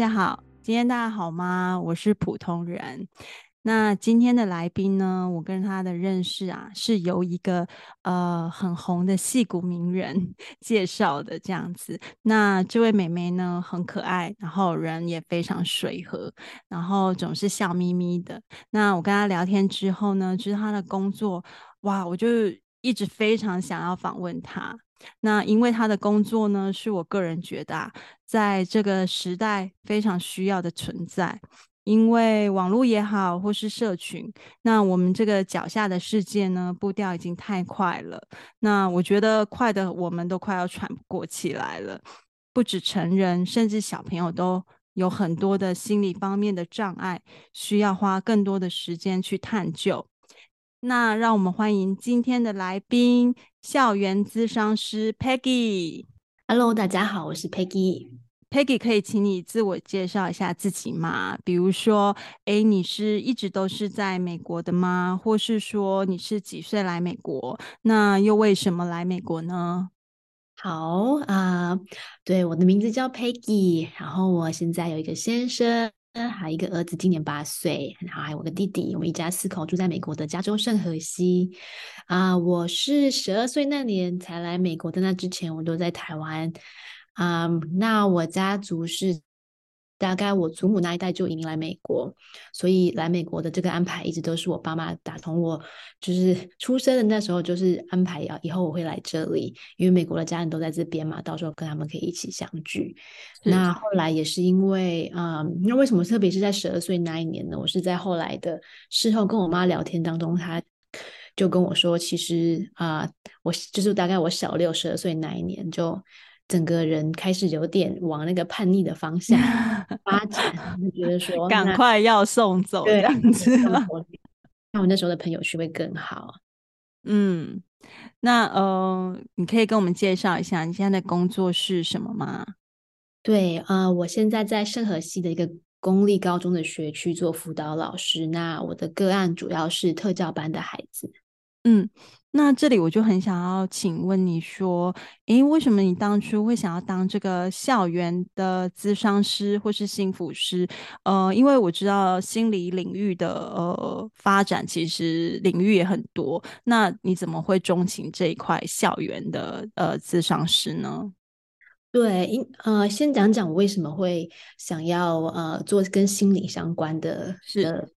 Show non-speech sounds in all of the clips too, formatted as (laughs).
大家好，今天大家好吗？我是普通人。那今天的来宾呢，我跟他的认识啊，是由一个呃很红的戏骨名人介绍的这样子。那这位美眉呢，很可爱，然后人也非常随和，然后总是笑眯眯的。那我跟他聊天之后呢，就是他的工作，哇，我就一直非常想要访问他。那因为他的工作呢，是我个人觉得啊，在这个时代非常需要的存在。因为网络也好，或是社群，那我们这个脚下的世界呢，步调已经太快了。那我觉得快的我们都快要喘不过气来了。不止成人，甚至小朋友都有很多的心理方面的障碍，需要花更多的时间去探究。那让我们欢迎今天的来宾——校园咨商师 Peggy。Hello，大家好，我是 Peggy。Peggy，可以请你自我介绍一下自己吗？比如说，诶，你是一直都是在美国的吗？或是说你是几岁来美国？那又为什么来美国呢？好啊，呃，对，我的名字叫 Peggy，然后我现在有一个先生，嗯还有一个儿子，今年八岁，然后还有我个弟弟，我们一家四口住在美国的加州圣荷西。啊，我是十二岁那年才来美国的，那之前我都在台湾。啊那我家族是大概我祖母那一代就移民来美国，所以来美国的这个安排一直都是我爸妈打从我就是出生的那时候就是安排要以后我会来这里，因为美国的家人都在这边嘛，到时候跟他们可以一起相聚。那后来也是因为，嗯，那为什么特别是在十二岁那一年呢？我是在后来的事后跟我妈聊天当中，她就跟我说，其实啊，我就是大概我小六十二岁那一年就。整个人开始有点往那个叛逆的方向发展，就觉得说 (laughs) 赶快要送走这样子了。那我那时候的朋友圈会更好。嗯，那呃，你可以跟我们介绍一下你现在的工作是什么吗？对，呃，我现在在圣荷西的一个公立高中的学区做辅导老师。那我的个案主要是特教班的孩子。嗯。那这里我就很想要请问你说，诶，为什么你当初会想要当这个校园的咨商师或是心辅师？呃，因为我知道心理领域的呃发展其实领域也很多，那你怎么会钟情这一块校园的呃咨商师呢？对，因呃，先讲讲我为什么会想要呃做跟心理相关的是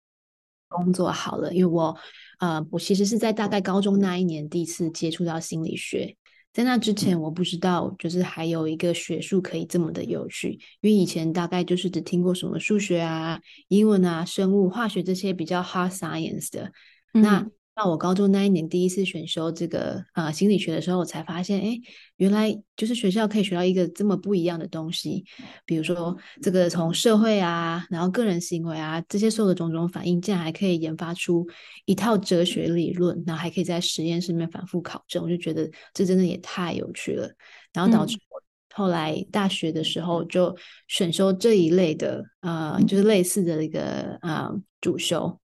工作好了，因为我。啊，我其实是在大概高中那一年第一次接触到心理学，在那之前我不知道，就是还有一个学术可以这么的有趣，因为以前大概就是只听过什么数学啊、英文啊、生物、化学这些比较 hard science 的，那。到我高中那一年第一次选修这个呃心理学的时候，我才发现，哎，原来就是学校可以学到一个这么不一样的东西。比如说，这个从社会啊，然后个人行为啊，这些所有的种种反应，竟然还可以研发出一套哲学理论，然后还可以在实验室里面反复考证。我就觉得这真的也太有趣了。然后导致我后来大学的时候就选修这一类的呃，就是类似的一个呃主修。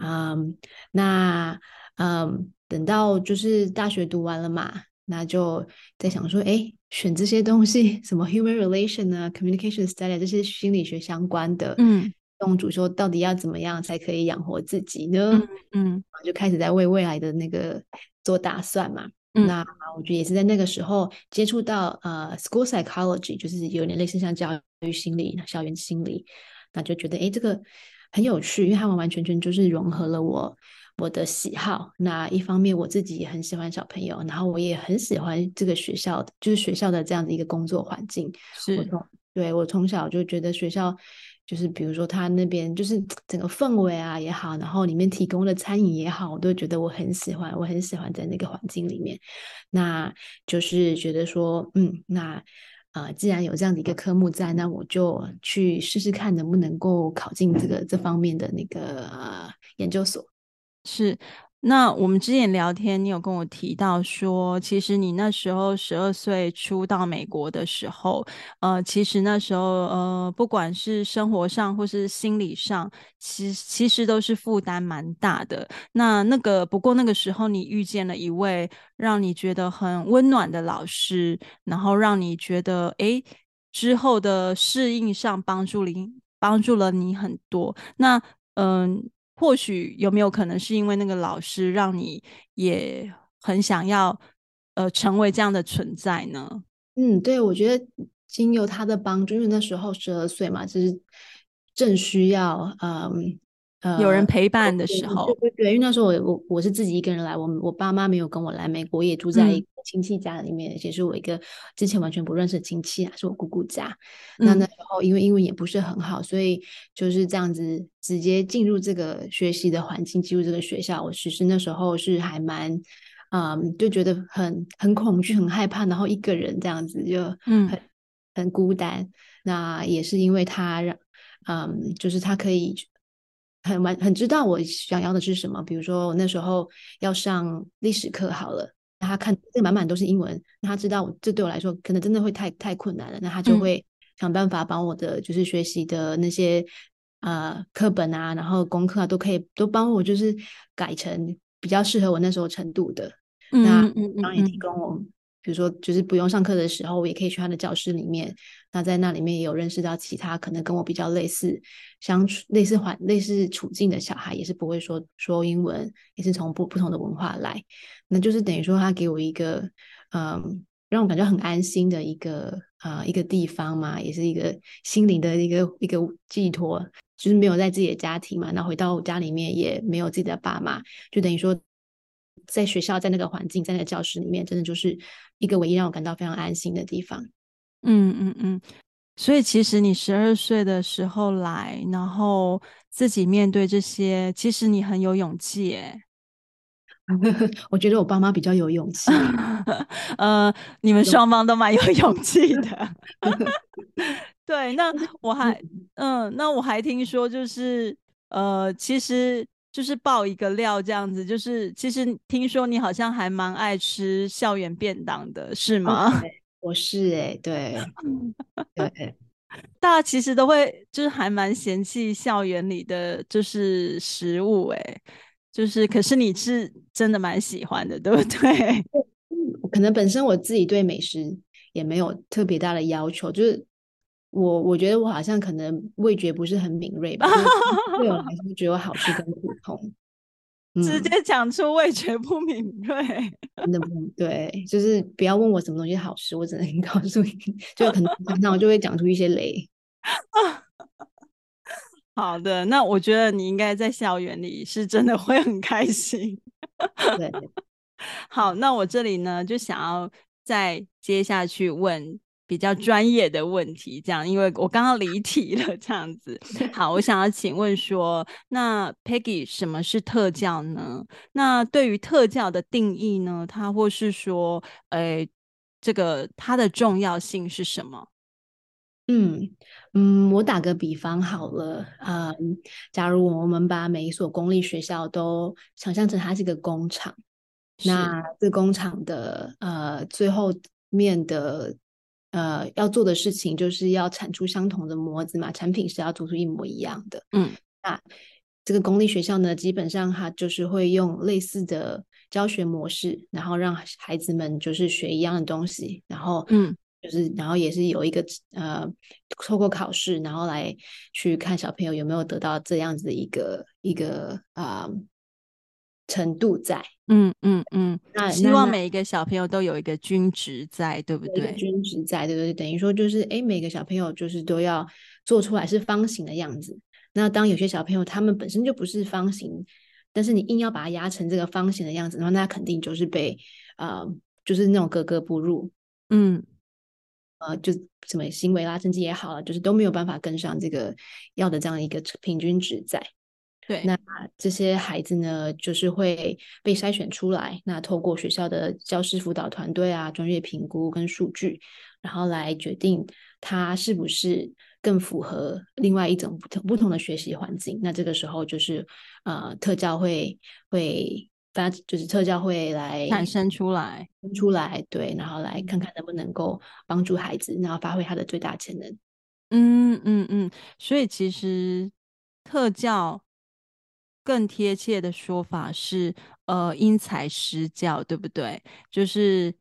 嗯，um, 那嗯，um, 等到就是大学读完了嘛，那就在想说，哎，选这些东西，什么 human relation 啊，communication study 这些心理学相关的，嗯，这种主修到底要怎么样才可以养活自己呢？嗯，嗯就开始在为未来的那个做打算嘛。嗯，那我觉得也是在那个时候接触到呃，school psychology，就是有点类似像教育心理、校园心理，那就觉得哎，这个。很有趣，因为它完完全全就是融合了我我的喜好。那一方面我自己也很喜欢小朋友，然后我也很喜欢这个学校的，就是学校的这样的一个工作环境。是我从对我从小就觉得学校就是，比如说他那边就是 (tsk) 整个氛围啊也好，然后里面提供的餐饮也好，我都觉得我很喜欢，我很喜欢在那个环境里面。那就是觉得说，嗯，那。啊、既然有这样的一个科目在，那我就去试试看能不能够考进这个这方面的那个、呃、研究所。是。那我们之前聊天，你有跟我提到说，其实你那时候十二岁初到美国的时候，呃，其实那时候呃，不管是生活上或是心理上，其其实都是负担蛮大的。那那个不过那个时候，你遇见了一位让你觉得很温暖的老师，然后让你觉得诶。之后的适应上帮助你，帮助了你很多。那嗯、或许有没有可能是因为那个老师让你也很想要呃成为这样的存在呢？嗯，对，我觉得经由他的帮助，因为那时候十二岁嘛，就是正需要嗯。有人陪伴的时候，对对对，因为那时候我我我是自己一个人来，我我爸妈没有跟我来美国，也住在一个亲戚家里面，也、嗯、是我一个之前完全不认识的亲戚啊，是我姑姑家。嗯、那那时候因为英文也不是很好，所以就是这样子直接进入这个学习的环境，进入这个学校，我其实那时候是还蛮，嗯，就觉得很很恐惧、很害怕，然后一个人这样子就很嗯很很孤单。那也是因为他让，嗯，就是他可以。很完很知道我想要的是什么，比如说我那时候要上历史课好了，那他看这满满都是英文，那他知道这对我来说可能真的会太太困难了，那他就会想办法把我的就是学习的那些呃课本啊，然后功课啊都可以都帮我就是改成比较适合我那时候程度的，嗯、那当然也提供我。比如说，就是不用上课的时候，我也可以去他的教室里面。那在那里面也有认识到其他可能跟我比较类似相处、类似环、类似处境的小孩，也是不会说说英文，也是从不不同的文化来。那就是等于说，他给我一个嗯，让我感觉很安心的一个啊、一个地方嘛，也是一个心灵的一个一个寄托。就是没有在自己的家庭嘛，那回到家里面也没有自己的爸妈，就等于说。在学校，在那个环境，在那个教室里面，真的就是一个唯一让我感到非常安心的地方。嗯嗯嗯。所以，其实你十二岁的时候来，然后自己面对这些，其实你很有勇气耶。(laughs) 我觉得我爸妈比较有勇气。(laughs) 呃，你们双方都蛮有勇气的。(laughs) 对，那我还，嗯、呃，那我还听说，就是呃，其实。就是爆一个料这样子，就是其实听说你好像还蛮爱吃校园便当的，是吗？Okay, 我是哎、欸，对 (laughs) 对，(laughs) 大家其实都会就是还蛮嫌弃校园里的就是食物哎、欸，就是可是你是真的蛮喜欢的，对不对？(laughs) 可能本身我自己对美食也没有特别大的要求，就是。我我觉得我好像可能味觉不是很敏锐吧，对我来说觉得我好吃跟普通，直接讲出味觉不敏锐，真的不对，就是不要问我什么东西好吃，我只能 (laughs) 告诉你，就可能那我就会讲出一些雷。(laughs) 好的，那我觉得你应该在校园里是真的会很开心。对，(laughs) 好，那我这里呢就想要再接下去问。比较专业的问题，这样，因为我刚刚离题了，这样子。好，我想要请问说，那 Peggy 什么是特教呢？那对于特教的定义呢？它或是说，诶，这个它的重要性是什么？嗯嗯，我打个比方好了，嗯，假如我们把每一所公立学校都想象成它是一个工厂，那这工厂的呃最后面的。呃，要做的事情就是要产出相同的模子嘛，产品是要做出一模一样的。嗯，那这个公立学校呢，基本上它就是会用类似的教学模式，然后让孩子们就是学一样的东西，然后嗯，就是然后也是有一个呃，透过考试，然后来去看小朋友有没有得到这样子的一个一个啊。呃程度在，嗯嗯嗯，那希望每一个小朋友都有一个均值在，对不对？均值在，对不对？等于说就是，哎，每个小朋友就是都要做出来是方形的样子。那当有些小朋友他们本身就不是方形，但是你硬要把它压成这个方形的样子，然后那肯定就是被呃，就是那种格格不入，嗯，呃，就什么行为啦、成绩也好了，就是都没有办法跟上这个要的这样一个平均值在。对，那这些孩子呢，就是会被筛选出来。那透过学校的教师辅导团队啊，专业评估跟数据，然后来决定他是不是更符合另外一种不同不同的学习环境。那这个时候就是呃，特教会会发，就是特教会来产生出来出来，对，然后来看看能不能够帮助孩子，然后发挥他的最大潜能。嗯嗯嗯，所以其实特教。更贴切的说法是，呃，因材施教，对不对？就是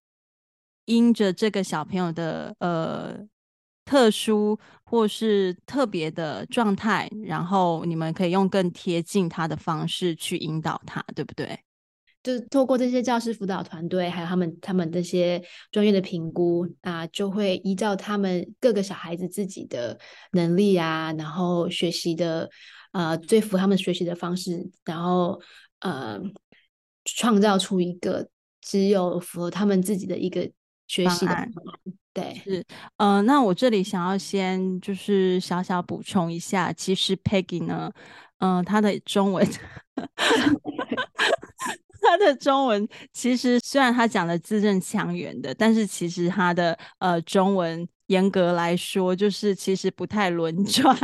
因着这个小朋友的呃特殊或是特别的状态，然后你们可以用更贴近他的方式去引导他，对不对？就是透过这些教师辅导团队，还有他们他们这些专业的评估啊，就会依照他们各个小孩子自己的能力啊，然后学习的呃最符合他们学习的方式，然后呃创造出一个只有符合他们自己的一个学习的方案。对，是呃，那我这里想要先就是小小补充一下，其实 Peggy 呢，嗯、呃，她的中文。(laughs) 他的中文其实虽然他讲的字正腔圆的，但是其实他的呃中文严格来说就是其实不太轮转，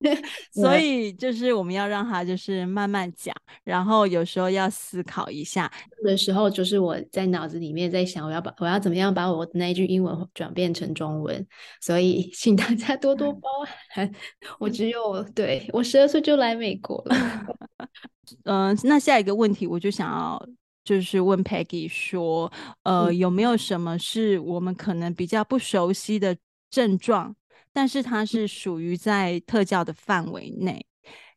(laughs) 所以就是我们要让他就是慢慢讲，然后有时候要思考一下的时候，就是我在脑子里面在想我要把我要怎么样把我的那一句英文转变成中文，所以请大家多多包涵。我只有对我十二岁就来美国了。(laughs) 嗯、呃，那下一个问题我就想要就是问 Peggy 说，呃，嗯、有没有什么是我们可能比较不熟悉的症状，但是它是属于在特教的范围内？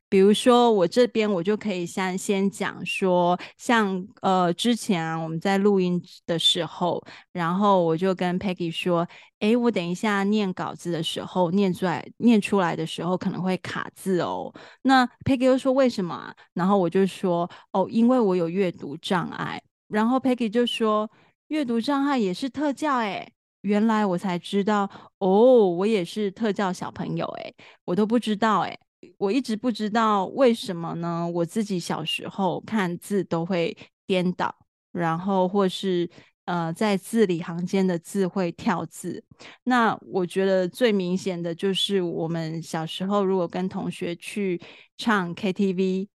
比如说，我这边我就可以先先讲说，像呃之前啊我们在录音的时候，然后我就跟 Peggy 说，诶，我等一下念稿子的时候，念出来念出来的时候可能会卡字哦。那 Peggy 又说为什么啊？然后我就说，哦，因为我有阅读障碍。然后 Peggy 就说，阅读障碍也是特教诶。原来我才知道，哦，我也是特教小朋友诶，我都不知道诶。我一直不知道为什么呢？我自己小时候看字都会颠倒，然后或是呃在字里行间的字会跳字。那我觉得最明显的就是我们小时候如果跟同学去唱 KTV，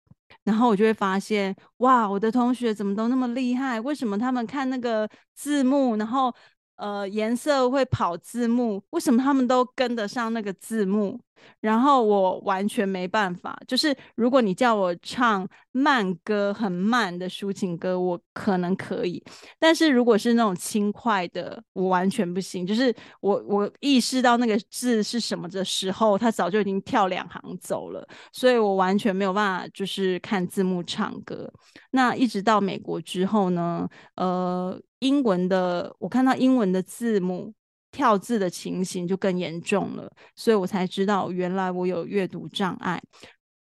然后我就会发现，哇，我的同学怎么都那么厉害？为什么他们看那个字幕，然后呃颜色会跑字幕？为什么他们都跟得上那个字幕？然后我完全没办法，就是如果你叫我唱慢歌，很慢的抒情歌，我可能可以；但是如果是那种轻快的，我完全不行。就是我我意识到那个字是什么的时候，他早就已经跳两行走了，所以我完全没有办法，就是看字幕唱歌。那一直到美国之后呢，呃，英文的我看到英文的字母。跳字的情形就更严重了，所以我才知道原来我有阅读障碍，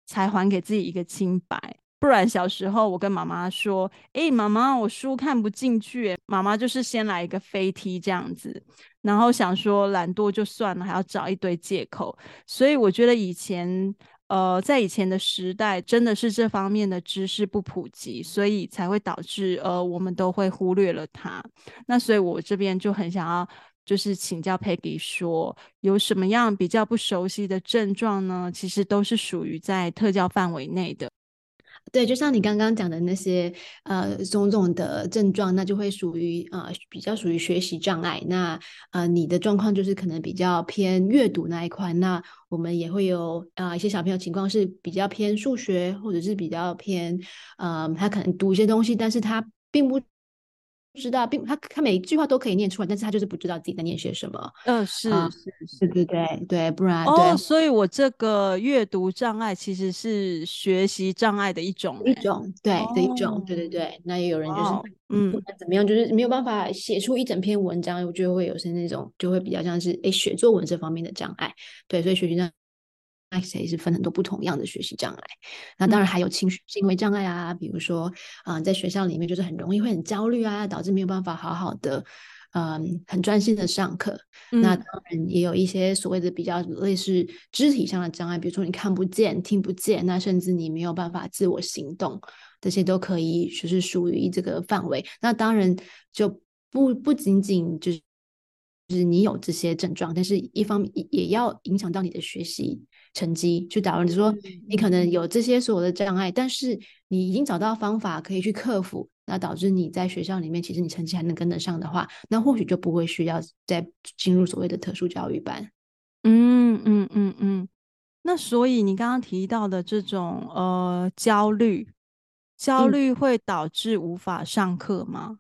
才还给自己一个清白。不然小时候我跟妈妈说：“诶，妈妈，我书看不进去。”妈妈就是先来一个飞踢这样子，然后想说懒惰就算了，还要找一堆借口。所以我觉得以前，呃，在以前的时代，真的是这方面的知识不普及，所以才会导致呃我们都会忽略了它。那所以我这边就很想要。就是请教 Peggy 说，有什么样比较不熟悉的症状呢？其实都是属于在特教范围内的。对，就像你刚刚讲的那些呃种种的症状，那就会属于呃比较属于学习障碍。那呃你的状况就是可能比较偏阅读那一块。那我们也会有啊、一些小朋友情况是比较偏数学，或者是比较偏呃他可能读一些东西，但是他并不。不知道，并他他每一句话都可以念出来，但是他就是不知道自己在念些什么。嗯、呃，是是是，对对对对，不然哦，对所以我这个阅读障碍其实是学习障碍的一种，一种对、哦、的一种，对对对。那也有人就是、哦、嗯，不管怎么样，就是没有办法写出一整篇文章，我觉得会有是那种就会比较像是诶写作文这方面的障碍。对，所以学习障谁是分很多不同样的学习障碍？那当然还有情绪行为障碍啊，比如说啊、呃，在学校里面就是很容易会很焦虑啊，导致没有办法好好的嗯、呃、很专心的上课。嗯、那当然也有一些所谓的比较类似肢体上的障碍，比如说你看不见、听不见，那甚至你没有办法自我行动，这些都可以就是属于这个范围。那当然就不不仅仅就是就是你有这些症状，但是一方面也要影响到你的学习。成绩去导你说，你可能有这些所有的障碍，但是你已经找到方法可以去克服，那导致你在学校里面，其实你成绩还能跟得上的话，那或许就不会需要再进入所谓的特殊教育班。嗯嗯嗯嗯。那所以你刚刚提到的这种呃焦虑，焦虑会导致无法上课吗？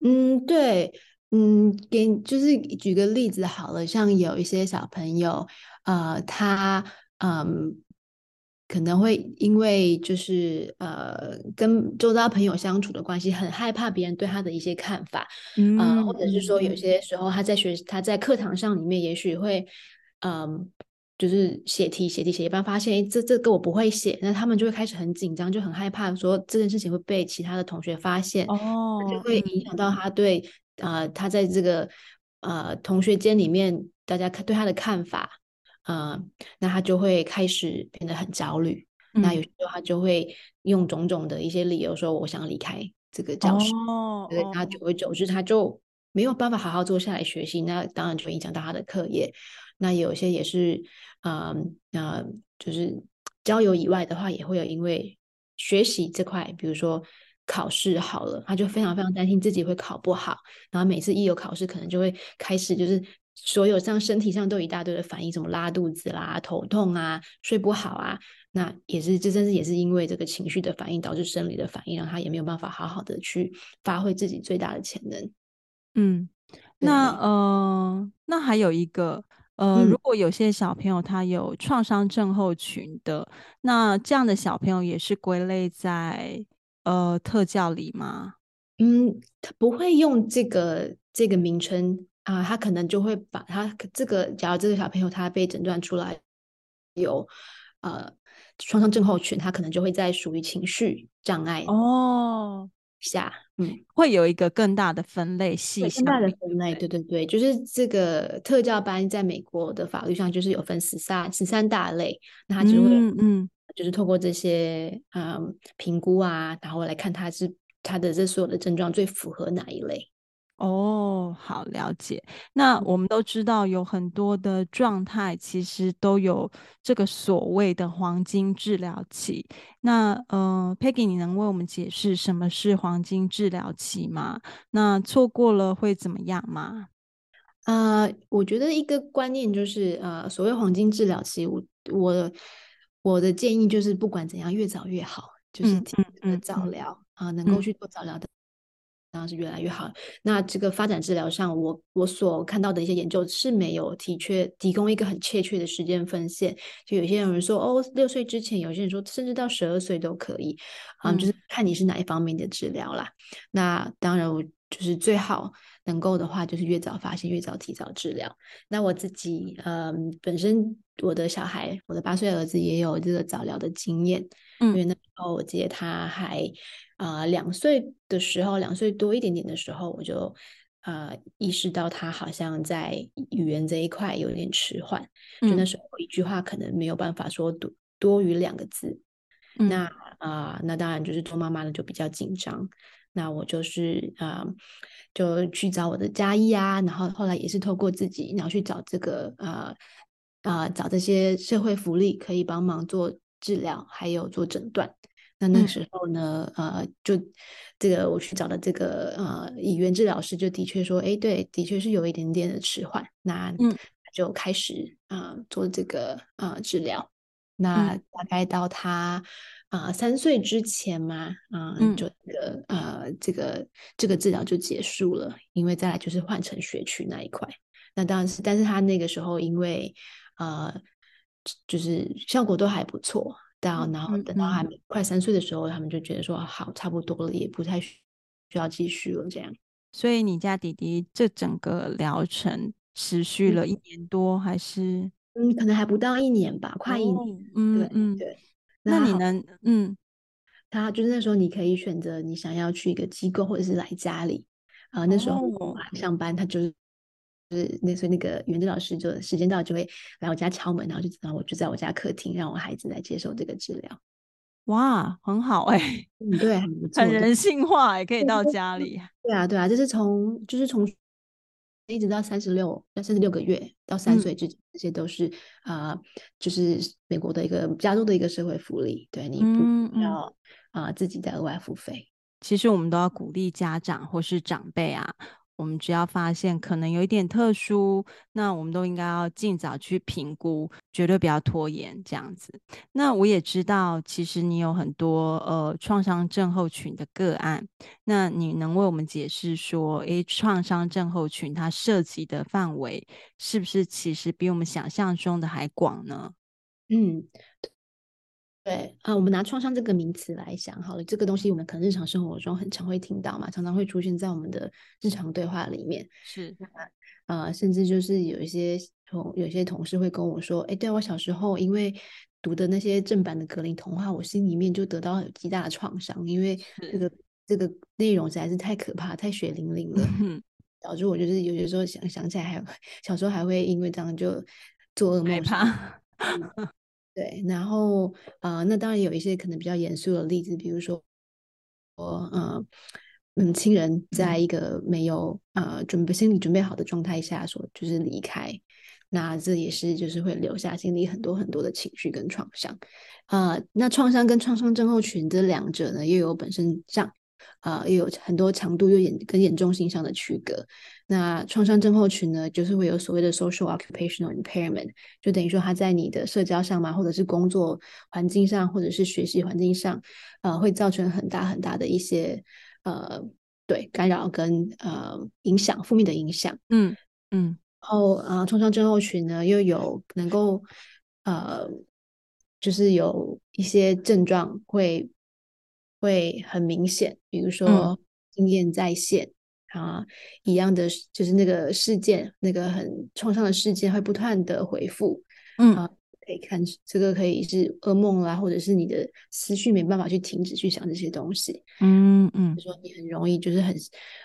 嗯，对。嗯，给就是举个例子好了，像有一些小朋友，呃，他嗯。可能会因为就是呃跟周遭朋友相处的关系，很害怕别人对他的一些看法，嗯、呃，或者是说有些时候他在学他在课堂上里面，也许会嗯、呃、就是写题写题写一半，发现这这个我不会写，那他们就会开始很紧张，就很害怕说这件事情会被其他的同学发现，哦，就会影响到他对啊、呃、他在这个呃同学间里面大家看对他的看法。呃，那他就会开始变得很焦虑。嗯、那有时候他就会用种种的一些理由说：“我想离开这个教室。哦”对，他久而久之，他就没有办法好好坐下来学习。那当然就会影响到他的课业。那有些也是，呃呃，就是交友以外的话，也会有因为学习这块，比如说考试好了，他就非常非常担心自己会考不好。然后每次一有考试，可能就会开始就是。所有像身体上都有一大堆的反应，什么拉肚子啦、头痛啊、睡不好啊，那也是这甚至也是因为这个情绪的反应导致生理的反应，让他也没有办法好好的去发挥自己最大的潜能。嗯，那呃，那还有一个呃，如果有些小朋友他有创伤症候群的，嗯、那这样的小朋友也是归类在呃特教里吗？嗯，他不会用这个这个名称。啊，他可能就会把他这个，假如这个小朋友他被诊断出来有呃创伤症候群，他可能就会在属于情绪障碍哦。下，嗯，会有一个更大的分类细项，更大的分类，对对。对，就是这个特教班在美国的法律上就是有分十三十三大类，那他就会嗯，嗯。就是透过这些嗯评估啊，然后来看他是他的这所有的症状最符合哪一类。哦，好了解。那我们都知道，有很多的状态其实都有这个所谓的黄金治疗期。那呃，Peggy，你能为我们解释什么是黄金治疗期吗？那错过了会怎么样吗？呃，我觉得一个观念就是，呃，所谓黄金治疗期，我我我的建议就是，不管怎样，越早越好，就是尽早疗啊，能够去做早疗的。当然是越来越好。那这个发展治疗上，我我所看到的一些研究是没有的确提供一个很确切的时间分线。就有些人说，哦，六岁之前；有些人说，甚至到十二岁都可以。嗯，就是看你是哪一方面的治疗啦。那当然，我就是最好能够的话，就是越早发现，越早提早治疗。那我自己，嗯，本身我的小孩，我的八岁儿子也有这个早疗的经验。嗯，因为那时候我记得他还。啊、呃，两岁的时候，两岁多一点点的时候，我就啊、呃、意识到他好像在语言这一块有点迟缓，嗯、就那时候一句话可能没有办法说多多于两个字。嗯、那啊、呃，那当然就是做妈妈的就比较紧张。那我就是啊、呃，就去找我的家医啊，然后后来也是透过自己，然后去找这个啊啊、找这些社会福利可以帮忙做治疗，还有做诊断。那那时候呢，嗯、呃，就这个我去找的这个呃语言治疗师，就的确说，哎，对，的确是有一点点的迟缓。那嗯就开始啊、呃、做这个啊、呃、治疗。那大概到他啊、呃、三岁之前嘛，呃、嗯，就这个呃这个这个治疗就结束了，因为再来就是换成学区那一块。那当然是，但是他那个时候因为呃就是效果都还不错。到然后等到他快三岁的时候，他们就觉得说好差不多了，也不太需要继续了这样。所以你家弟弟这整个疗程持续了一年多，还是嗯，可能还不到一年吧，快一年。嗯、哦、嗯对。那你能嗯，他就是那时候你可以选择你想要去一个机构，或者是来家里啊、呃。那时候我上班，他就是。就是那所以那个语言治疗师就时间到就会来我家敲门，然后就然后我就在我家客厅让我孩子来接受这个治疗。哇，很好哎、欸，嗯，对，很很人性化哎、欸，可以到家里。对啊，对啊，就是从就是从一直到三十六到三十六个月到三岁之间，这些都是啊、就是美国的一个加州的一个社会福利，对你不要啊、嗯呃、自己再额外付费。其实我们都要鼓励家长或是长辈啊。我们只要发现可能有一点特殊，那我们都应该要尽早去评估，绝对不要拖延这样子。那我也知道，其实你有很多呃创伤症候群的个案，那你能为我们解释说，诶，创伤症候群它涉及的范围是不是其实比我们想象中的还广呢？嗯。对。啊，我们拿创伤这个名词来想好了，这个东西我们可能日常生活中很常会听到嘛，常常会出现在我们的日常对话里面。是，呃，甚至就是有一些同有些同事会跟我说，哎，对我小时候因为读的那些正版的格林童话，我心里面就得到有极大的创伤，因为这个。这个内容实在是太可怕、太血淋淋了，嗯、导致我就是有些时候想想起来还，还小时候还会因为这样就做噩梦，害 (laughs) 怕。嗯对，然后啊、呃，那当然有一些可能比较严肃的例子，比如说，我呃嗯，亲人在一个没有呃准备心理准备好的状态下，说就是离开，那这也是就是会留下心里很多很多的情绪跟创伤啊、呃。那创伤跟创伤症候群这两者呢，又有本身上。啊、呃，也有很多强度又严跟严重性上的区隔。那创伤症候群呢，就是会有所谓的 social occupational impairment，就等于说他在你的社交上嘛，或者是工作环境上，或者是学习环境上，呃，会造成很大很大的一些呃，对干扰跟呃影响，负面的影响。嗯嗯。然后啊，创伤症候群呢，又有能够呃，就是有一些症状会。会很明显，比如说经验再现、嗯、啊，一样的就是那个事件，那个很创伤的事件会不断的回复。嗯啊，可以看这个可以是噩梦啦，或者是你的思绪没办法去停止去想这些东西。嗯嗯，就说你很容易就是很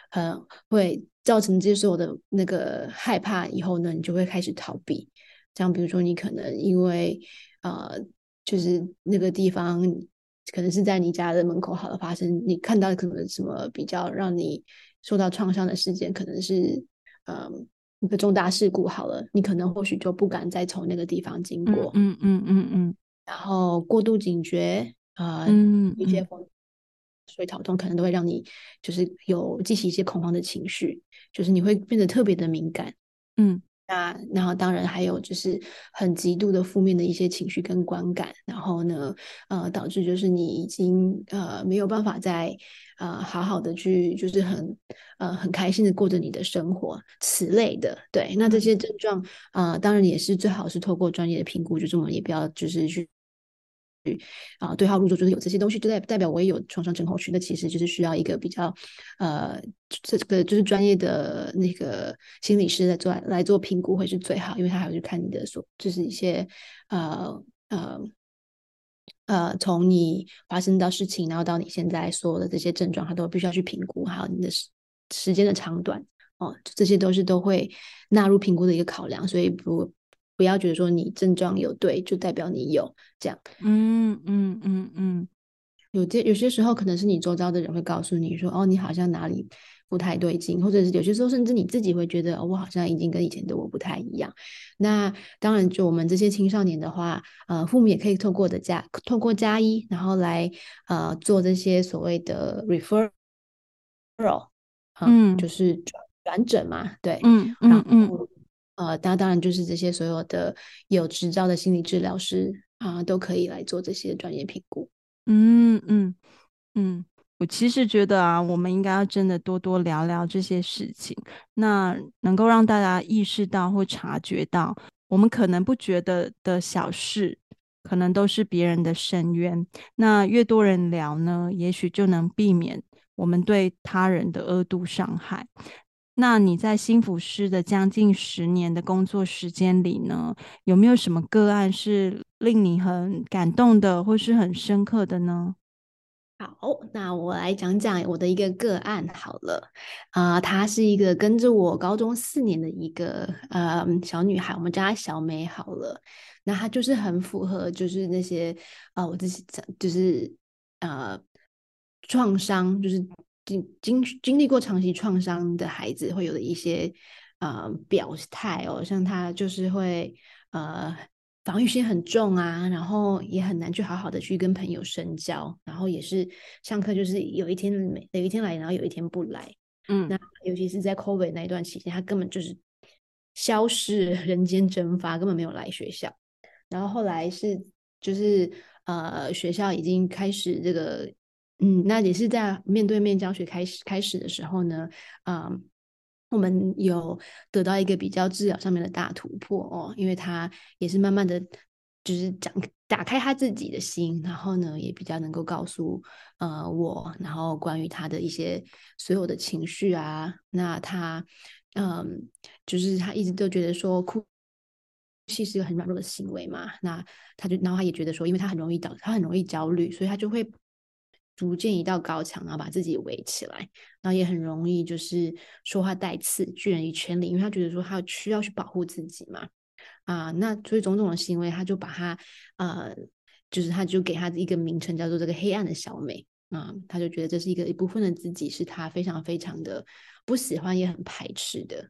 很会造成这些所有的那个害怕，以后呢，你就会开始逃避。像比如说你可能因为呃，就是那个地方。可能是在你家的门口好了发生，你看到可能什么比较让你受到创伤的事件，可能是嗯一个重大事故好了，你可能或许就不敢再从那个地方经过，嗯嗯嗯嗯，然后过度警觉啊，嗯，一些风水草动可能都会让你就是有激起一些恐慌的情绪，就是你会变得特别的敏感，嗯。那然后当然还有就是很极度的负面的一些情绪跟观感，然后呢，呃，导致就是你已经呃没有办法再呃好好的去就是很呃很开心的过着你的生活，此类的。对，那这些症状啊，呃，当然也是最好是透过专业的评估，就这么也不要就是去。啊，对号入座，就是有这些东西，就代代表我也有创伤症候群。那其实就是需要一个比较，呃，这个就是专业的那个心理师来做来做评估会是最好，因为他还要去看你的所，就是一些呃呃呃，从你发生到事情，然后到你现在所有的这些症状，他都必须要去评估，还有你的时时间的长短哦，这些都是都会纳入评估的一个考量，所以不。不要觉得说你症状有对，就代表你有这样。嗯嗯嗯嗯，有些有些时候可能是你周遭的人会告诉你说，哦，你好像哪里不太对劲，或者是有些时候甚至你自己会觉得，哦，我好像已经跟以前的我不太一样。那当然，就我们这些青少年的话，呃，父母也可以透过的加，透过加一，然后来呃做这些所谓的 referral，嗯，就是转转诊嘛，对，嗯嗯嗯。呃，当当然就是这些所有的有执照的心理治疗师啊、都可以来做这些专业评估。嗯嗯嗯，我其实觉得啊，我们应该要真的多多聊聊这些事情，那能够让大家意识到或察觉到，我们可能不觉得的小事，可能都是别人的深渊。那越多人聊呢，也许就能避免我们对他人的二度伤害。那你在心辅师的将近十年的工作时间里呢，有没有什么个案是令你很感动的，或是很深刻的呢？好，那我来讲讲我的一个个案好了。啊、呃，她是一个跟着我高中四年的一个呃小女孩，我们叫她小美好了。那她就是很符合，就是那些啊、我自己讲就是呃创伤，就是。经经经历过长期创伤的孩子会有的一些呃表态哦，像他就是会呃防御心很重啊，然后也很难去好好的去跟朋友深交，然后也是上课就是有一天每有一天来，然后有一天不来，嗯，那尤其是在 COVID 那一段期间，他根本就是消失，(laughs) 人间蒸发，根本没有来学校。然后后来是就是呃，学校已经开始这个，嗯，那也是在面对面教学开始开始的时候呢，嗯、我们有得到一个比较治疗上面的大突破哦，因为他也是慢慢的。就是讲打开他自己的心，然后呢，也比较能够告诉呃我，然后关于他的一些所有的情绪啊，那他嗯，就是他一直都觉得说哭泣是一个很软弱的行为嘛，那他就然后他也觉得说，因为他很容易导，他很容易焦虑，所以他就会逐渐一道高墙，然后把自己围起来，然后也很容易就是说话带刺，拒人于千里，因为他觉得说他需要去保护自己嘛。啊、呃，那所以种种的行为，他就把他，呃，就是他就给他一个名称，叫做这个黑暗的小美啊、呃，他就觉得这是一个一部分的自己，是他非常非常的不喜欢，也很排斥的。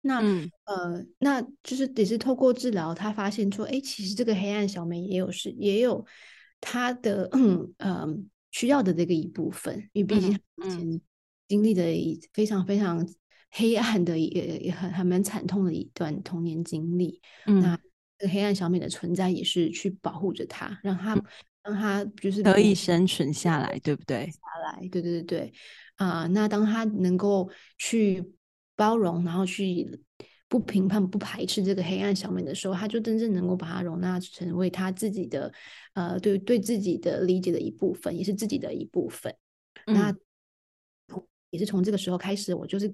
那、嗯、呃，那就是也是透过治疗，他发现说，哎，其实这个黑暗小美也有是也有他的 (clears throat) 嗯呃需要的这个一部分，因为毕竟他以前经历的非常非常。黑暗的也也很还蛮惨痛的一段童年经历，嗯，那这个黑暗小美的存在也是去保护着她，让她、嗯、让她就是可以生存下来，对不对？下来，对对对对，啊、呃，那当她能够去包容，然后去不评判、不排斥这个黑暗小美的时候，他就真正能够把它容纳成为他自己的，呃，对对自己的理解的一部分，也是自己的一部分。嗯、那也是从这个时候开始，我就是。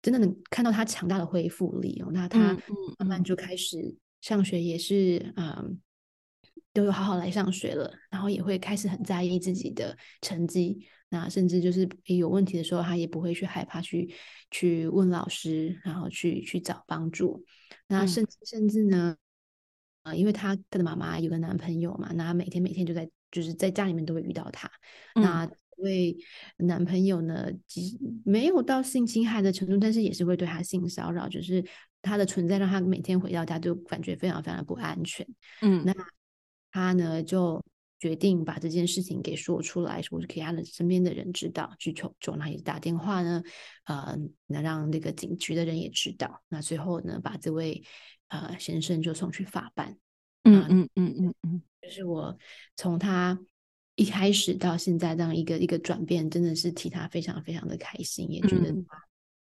真的能看到他强大的恢复力哦，那他慢慢就开始上学，也是嗯，嗯，都有好好来上学了，然后也会开始很在意自己的成绩，那甚至就是有问题的时候，他也不会去害怕去去问老师，然后去去找帮助，那甚至甚至呢，啊、嗯，因为他他的妈妈有个男朋友嘛，那他每天每天就在就是在家里面都会遇到他，嗯、那。因为男朋友呢，其实没有到性侵害的程度，但是也是会对他性骚扰，就是他的存在让他每天回到家就感觉非常非常的不安全。嗯，那他呢就决定把这件事情给说出来，说是给他的身边的人知道，去求助，那也打电话呢，呃，能让那个警局的人也知道。那最后呢，把这位呃先生就送去法办。嗯嗯嗯嗯嗯，就是我从他。一开始到现在这样一个一个转变，真的是替他非常非常的开心，也觉得他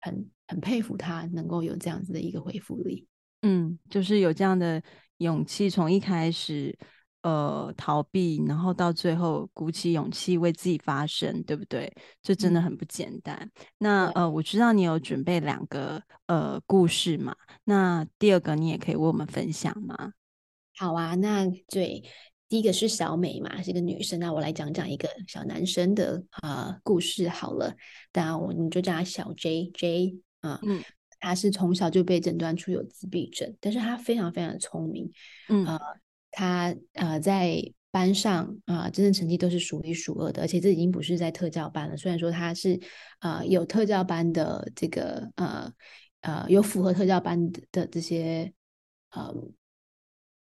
很、嗯、很佩服他能够有这样子的一个恢复力。嗯，就是有这样的勇气，从一开始呃逃避，然后到最后鼓起勇气为自己发声，对不对？这真的很不简单。嗯、那呃，我知道你有准备两个呃故事嘛，那第二个你也可以为我们分享吗？好啊，那对。第一个是小美嘛，是一个女生。那我来讲讲一个小男生的啊、呃、故事好了。当然，我们就叫他小 J J 啊。嗯，他是从小就被诊断出有自闭症，但是他非常非常的聪明。嗯他呃在班上啊、呃，真正成绩都是数一数二的。而且这已经不是在特教班了，虽然说他是啊、呃、有特教班的这个呃呃有符合特教班的，的这些呃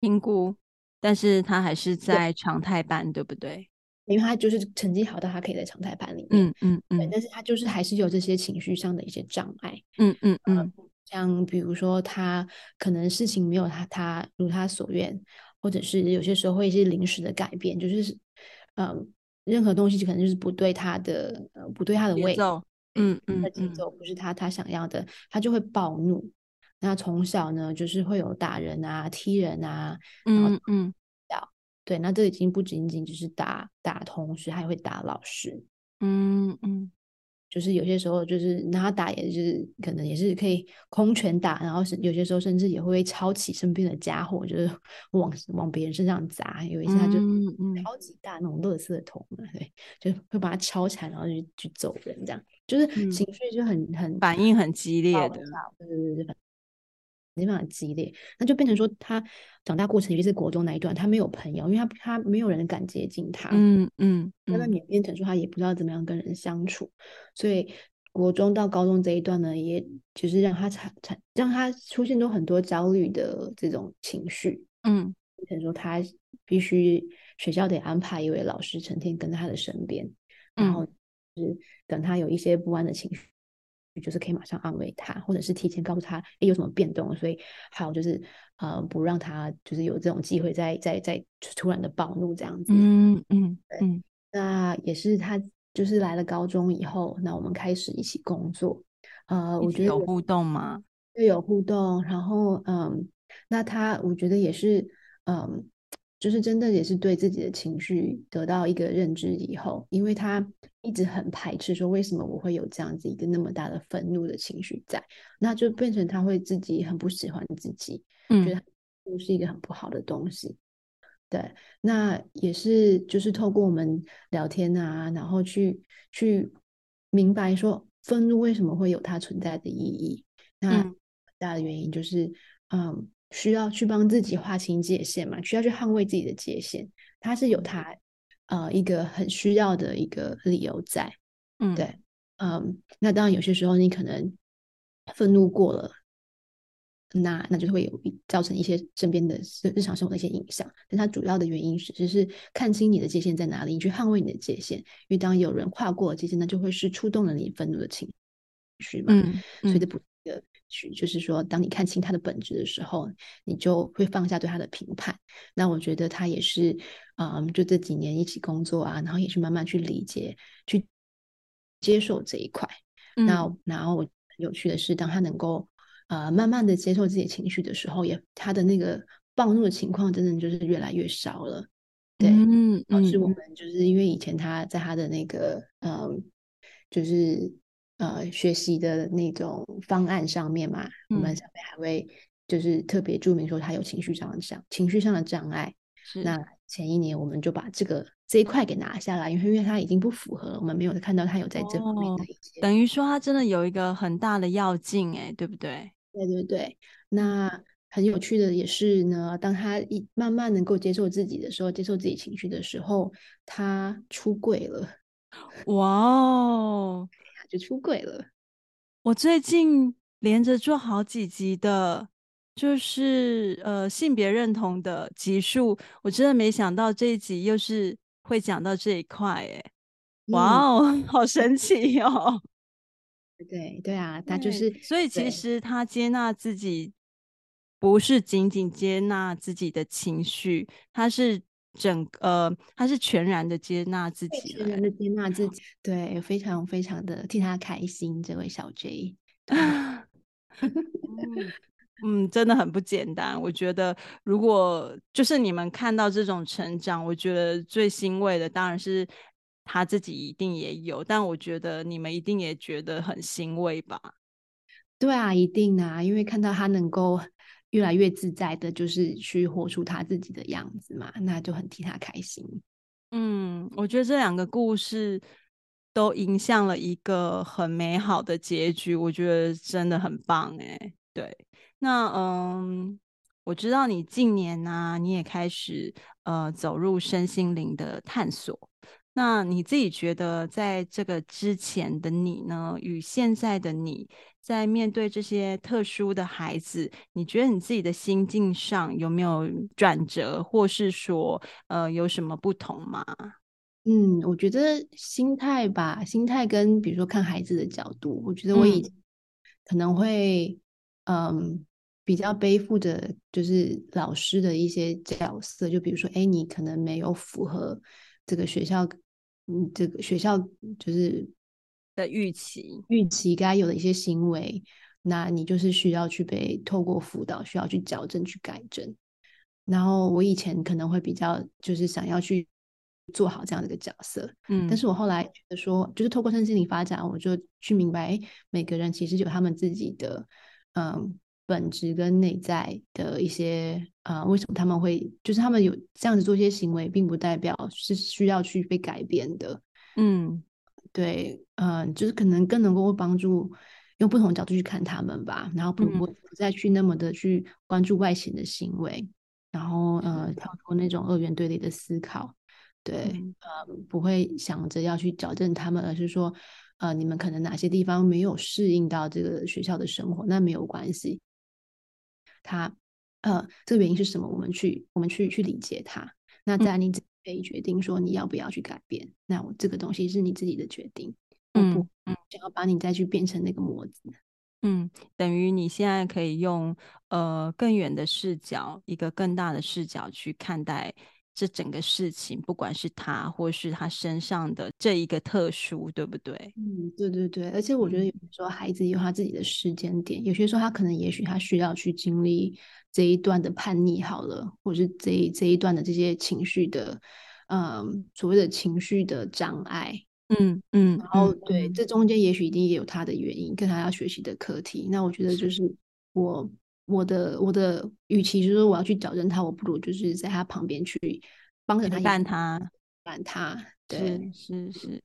评估。但是他还是在常态班，对，对不对？因为他就是成绩好到他可以在常态班里面，嗯嗯嗯。对，但是他就是还是有这些情绪上的一些障碍，嗯嗯嗯、呃。像比如说他可能事情没有他他如他所愿，或者是有些时候会一些临时的改变，就是嗯、呃，任何东西就可能就是不对他的呃不对他的胃，嗯嗯，的节奏不是他他想要的，他就会暴怒。那从小呢，就是会有打人啊、踢人啊，嗯嗯，对，那这已经不仅仅只是打打同学，还会打老师，嗯嗯，就是有些时候就是拿他打，也就是可能也是可以空拳打，然后是有些时候甚至也会抄起身边的家伙，就是 (laughs) 往往别人身上砸。有一次他就超级大那种垃圾桶，对，就会把它抄起来，然后就去走人，这样。就是情绪就很很反应很激烈的，对对对对。非常的激烈，那就变成说他长大过程，尤其是国中那一段，他没有朋友，因为他他没有人敢接近他，嗯嗯，那么演变成说他也不知道怎么样跟人相处，所以国中到高中这一段呢，也就是让他产产让他出现多很多焦虑的这种情绪，嗯，变成说他必须学校得安排一位老师成天跟在他的身边，然后是等他有一些不安的情绪。就是可以马上安慰他，或者是提前告诉他，哎，有什么变动，所以还有就是呃，不让他就是有这种机会再再再突然的暴怒这样子。嗯嗯，对嗯，那也是他就是来了高中以后，那我们开始一起工作。呃，我觉得有互动吗？对，有互动。然后嗯，那他我觉得也是嗯。就是真的也是对自己的情绪得到一个认知以后，因为他一直很排斥说，为什么我会有这样子一个那么大的愤怒的情绪在，那就变成他会自己很不喜欢自己，嗯，觉得不是一个很不好的东西。对，那也是就是透过我们聊天啊，然后去去明白说愤怒为什么会有它存在的意义。那很大的原因就是嗯。需要去帮自己划清界限嘛？需要去捍卫自己的界限，它是有他呃一个很需要的一个理由在，嗯，对，嗯，那当然有些时候你可能愤怒过了，那那就会有造成一些身边的日常生活的一些影响。但它主要的原因是，只是看清你的界限在哪里，你去捍卫你的界限。因为当有人跨过了界限，那就会是触动了你愤怒的情绪嘛，嗯，嗯，所以这不。去，就是说，当你看清他的本质的时候，你就会放下对他的评判。那我觉得他也是，嗯，就这几年一起工作啊，然后也是慢慢去理解、去接受这一块。嗯、那然后很有趣的是，当他能够呃慢慢的接受自己情绪的时候，也他的那个暴怒的情况真的就是越来越少了。对，嗯，导致我们就是因为以前他在他的那个嗯，就是。呃，学习的那种方案上面嘛，嗯、我们上面还会就是特别注明说他有情绪上的障，情绪上的障碍。是那前一年我们就把这个这一块给拿下来，因为因为他已经不符合了，我们没有看到他有在这方面的一些。哦、等于说他真的有一个很大的要进，哎，对不对？对对对。那很有趣的也是呢，当他一慢慢能够接受自己的时候，接受自己情绪的时候，他出柜了。哇哦！就出柜了。我最近连着做好几集的，就是呃性别认同的集数，我真的没想到这一集又是会讲到这一块，哎，哇哦，嗯、(laughs) 好神奇哦！对对啊，他就是，所以其实他接纳自己，不是仅仅接纳自己的情绪，他是。整呃，他是全然的接纳自己，全然的接纳自己，对，非常非常的替他开心，这位小 J。(laughs) 嗯，嗯，真的很不简单。我觉得，如果就是你们看到这种成长，我觉得最欣慰的当然是他自己一定也有，但我觉得你们一定也觉得很欣慰吧？对啊，一定啊，因为看到他能够。越来越自在的，就是去活出他自己的样子嘛，那就很替他开心。嗯，我觉得这两个故事都影响了一个很美好的结局，我觉得真的很棒哎。对，那嗯，我知道你近年呢、你也开始呃走入身心灵的探索。那你自己觉得，在这个之前的你呢，与现在的你，在面对这些特殊的孩子，你觉得你自己的心境上有没有转折，或是说，呃，有什么不同吗？嗯，我觉得心态吧，心态跟比如说看孩子的角度，我觉得我以前可能会，嗯，嗯，比较背负着就是老师的一些角色，就比如说，哎，你可能没有符合这个学校。嗯，这个学校就是的预期，预期该有的一些行为，那你就是需要去被透过辅导，需要去矫正、去改正。然后我以前可能会比较就是想要去做好这样的一个角色，嗯，但是我后来觉得说，就是透过身心灵发展，我就去明白，每个人其实有他们自己的，嗯。本质跟内在的一些啊、呃，为什么他们会就是他们有这样子做一些行为，并不代表是需要去被改变的。嗯，对，嗯、呃，就是可能更能够帮助用不同角度去看他们吧，然后不不不再去那么的去关注外显的行为，嗯、然后呃跳脱那种二元对立的思考。对，嗯、呃，不会想着要去矫正他们，而是说呃你们可能哪些地方没有适应到这个学校的生活，那没有关系。他，呃，这个原因是什么？我们去，我们去去理解他。那在你可以决定说你要不要去改变。嗯、那我这个东西是你自己的决定。嗯，我不想要把你再去变成那个模子。嗯，等于你现在可以用呃更远的视角，一个更大的视角去看待这整个事情，不管是他或是他身上的这一个特殊，对不对？嗯，对对对。而且我觉得有时候孩子有他自己的时间点，有些时候他可能也许他需要去经历这一段的叛逆，好了，或是这一这一段的这些情绪的，嗯，所谓的情绪的障碍。嗯嗯，然后对，这中间也许一定也有他的原因，跟他要学习的课题。那我觉得就是我我的我的，与其就是说我要去矫正他，我不如就是在他旁边去帮着他，伴他，伴他。对，是是是，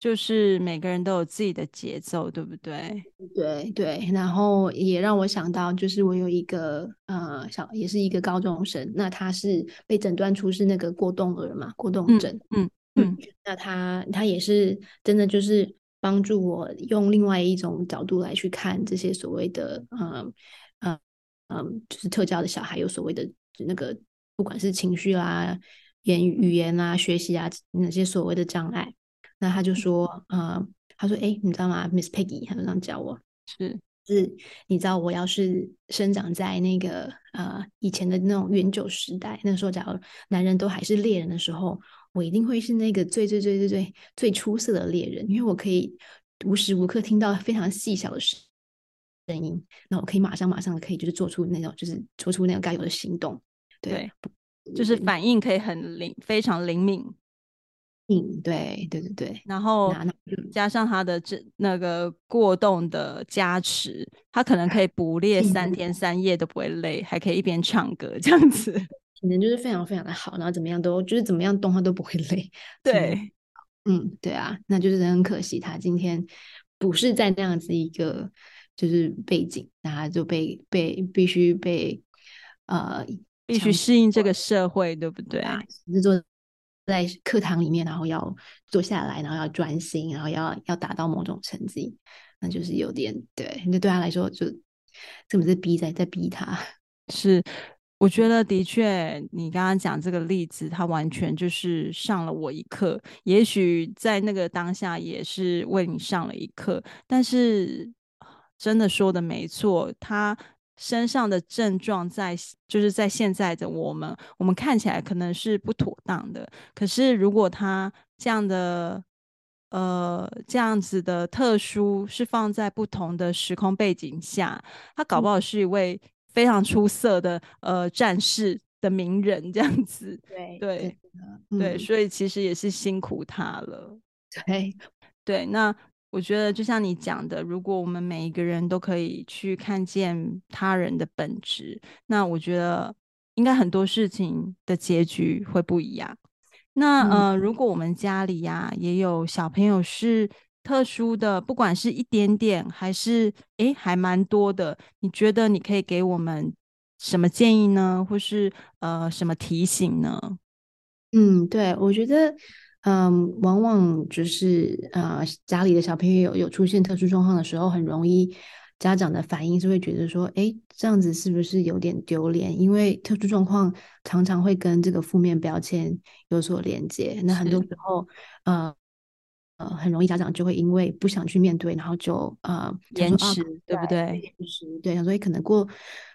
就是每个人都有自己的节奏，对不对？对对。然后也让我想到，就是我有一个呃小，也是一个高中生，那他是被诊断出是那个过动儿嘛，过动症。嗯。嗯嗯，那他他也是真的就是帮助我用另外一种角度来去看这些所谓的嗯嗯嗯，就是特教的小孩有所谓的那个不管是情绪啦、言语语言啊、学习啊那些所谓的障碍，那他就说，呃，他说，哎，你知道吗，Miss Peggy，他就这样叫我，是。是，你知道我要是生长在那个呃以前的那种远久时代，那时候假如男人都还是猎人的时候。我一定会是那个最最最最最最出色的猎人，因为我可以无时无刻听到非常细小的声声音，那我可以马上马上可以就是做出那种就是做出那种该有的行动，对，对就是反应可以很灵，非常灵敏。嗯，对对对对，然后加上他的这那个过动的加持，他可能可以 (laughs) 捕猎三天三夜都不会累，还可以一边唱歌这样子。(laughs) 可能就是非常非常的好，然后怎么样都就是怎么样动他都不会累。对，嗯，对啊，那就是很可惜他今天不是在那样子一个就是背景，那他就被被必须被呃必须适应这个社会，对不对啊？是坐在课堂里面，然后要坐下来，然后要专心，然后要要达到某种成绩，那就是有点对，那对他来说就这么是逼在在逼他，(laughs) 是。我觉得的确，你刚刚讲这个例子，他完全就是上了我一课。也许在那个当下也是为你上了一课，但是真的说的没错，他身上的症状在就是在现在的我们，我们看起来可能是不妥当的。可是如果他这样的呃这样子的特殊是放在不同的时空背景下，他搞不好是一位。非常出色的呃战士的名人这样子，对对对，嗯、对，所以其实也是辛苦他了。对对，那我觉得就像你讲的，如果我们每一个人都可以去看见他人的本质，那我觉得应该很多事情的结局会不一样。那、嗯、呃，如果我们家里呀、啊、也有小朋友是。特殊的，不管是一点点还是诶，还蛮多的。你觉得你可以给我们什么建议呢？或是呃什么提醒呢？嗯，对，我觉得，嗯，往往就是呃家里的小朋友有有出现特殊状况的时候，很容易家长的反应是会觉得说，哎，这样子是不是有点丢脸？因为特殊状况常常会跟这个负面标签有所连接。那很多时候，呃。呃，很容易家长就会因为不想去面对，然后就呃延迟，对不对？延迟，对，所以可能过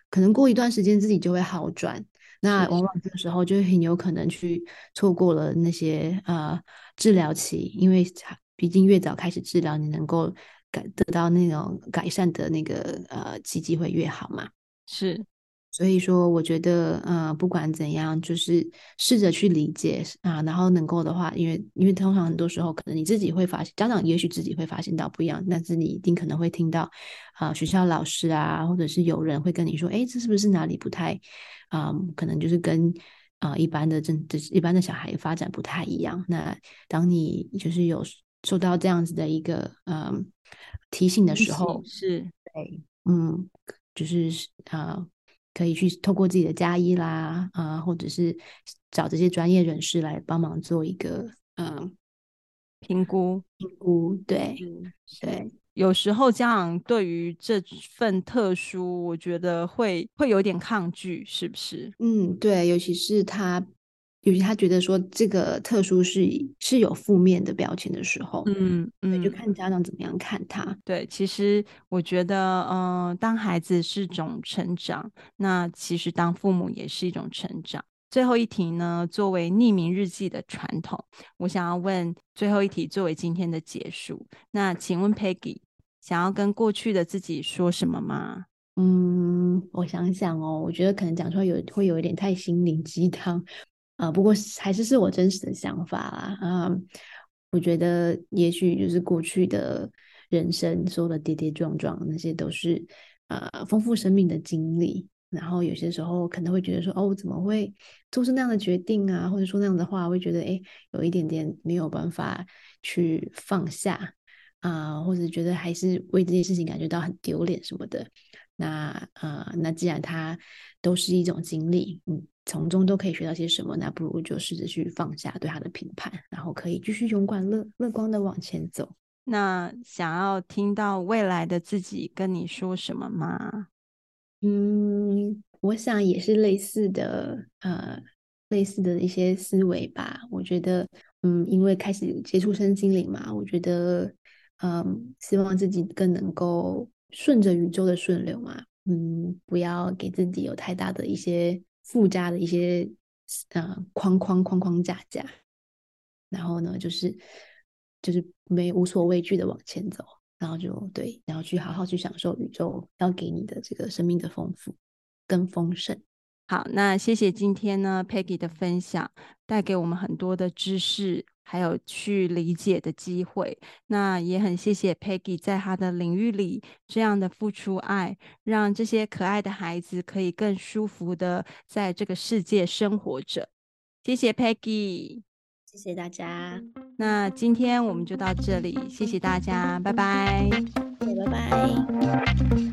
可能过一段时间自己就会好转。那往往这个时候就很有可能去错过了那些呃治疗期，因为毕竟越早开始治疗，你能够改得到那种改善的那个呃契机会越好嘛。是。所以说，我觉得，呃，不管怎样，就是试着去理解啊，然后能够的话，因为因为通常很多时候，可能你自己会发现，家长也许自己会发现到不一样，但是你一定可能会听到，啊，学校老师啊，或者是有人会跟你说，哎，这是不是哪里不太，啊，可能就是跟啊一般的正这一般的小孩发展不太一样。那当你就是有受到这样子的一个嗯提醒的时候，是对，嗯，就是啊。可以去透过自己的家医啦，啊、呃，或者是找这些专业人士来帮忙做一个嗯评估评估。对对，有时候家长对于这份特殊，我觉得会会有点抗拒，是不是？嗯，对，尤其是他尤其他觉得说这个特殊是是有负面的标签的时候，嗯嗯，就看家长怎么样看他。对，其实我觉得，嗯、呃，当孩子是种成长，那其实当父母也是一种成长。最后一题呢，作为匿名日记的传统，我想要问最后一题作为今天的结束。那请问 Peggy，想要跟过去的自己说什么吗？嗯，我想想哦，我觉得可能讲出来有会有一点太心灵鸡汤。啊、不过还是是我真实的想法啦。啊、我觉得也许就是过去的人生，所有的跌跌撞撞，那些都是呃丰富生命的经历。然后有些时候可能会觉得说，哦，怎么会做出那样的决定啊？或者说那样的话，会觉得哎，有一点点没有办法去放下啊、或者觉得还是为这件事情感觉到很丢脸什么的。那啊、那既然它都是一种经历，嗯。从中都可以学到些什么，那不如就试着去放下对他的评判，然后可以继续勇敢乐乐观的往前走。那想要听到未来的自己跟你说什么吗？嗯，我想也是类似的，呃，类似的一些思维吧。我觉得，嗯，因为开始接触身心灵嘛，我觉得，嗯，希望自己更能够顺着宇宙的顺流嘛，嗯，不要给自己有太大的一些。附加的一些呃框框框框架架，然后呢，就是就是没无所畏惧的往前走，然后就对，然后去好好去享受宇宙要给你的这个生命的丰富跟丰盛。好，那谢谢今天呢 Peggy 的分享，带给我们很多的知识。还有去理解的机会，那也很谢谢 Peggy 在她的领域里这样的付出爱，让这些可爱的孩子可以更舒服的在这个世界生活着。谢谢 Peggy，谢谢大家。那今天我们就到这里，谢谢大家，拜拜，拜拜。